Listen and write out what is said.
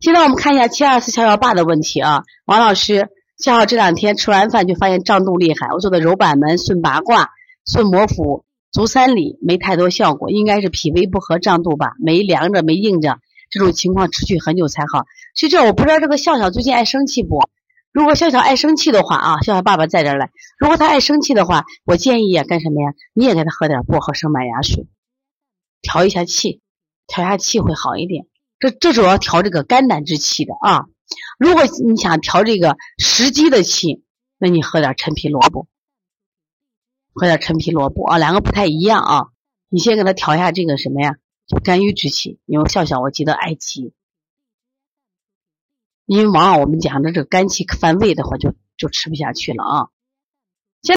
现在我们看一下七二四小小爸的问题啊，王老师，下号这两天吃完饭就发现胀肚厉害，我做的揉板门、顺八卦、顺摩腹、足三里没太多效果，应该是脾胃不和胀肚吧？没凉着，没硬着，这种情况持续很久才好。其实我不知道这个笑笑最近爱生气不？如果笑笑爱生气的话啊，笑笑爸爸在这儿来。如果他爱生气的话，我建议啊干什么呀？你也给他喝点薄荷生麦芽水，调一下气，调一下气会好一点。这这主要调这个肝胆之气的啊。如果你想调这个食积的气，那你喝点陈皮萝卜，喝点陈皮萝卜啊，两个不太一样啊。你先给他调一下这个什么呀？就肝郁之气。因为笑笑我记得爱急，因为往往我们讲的这个肝气犯胃的话，就就吃不下去了啊。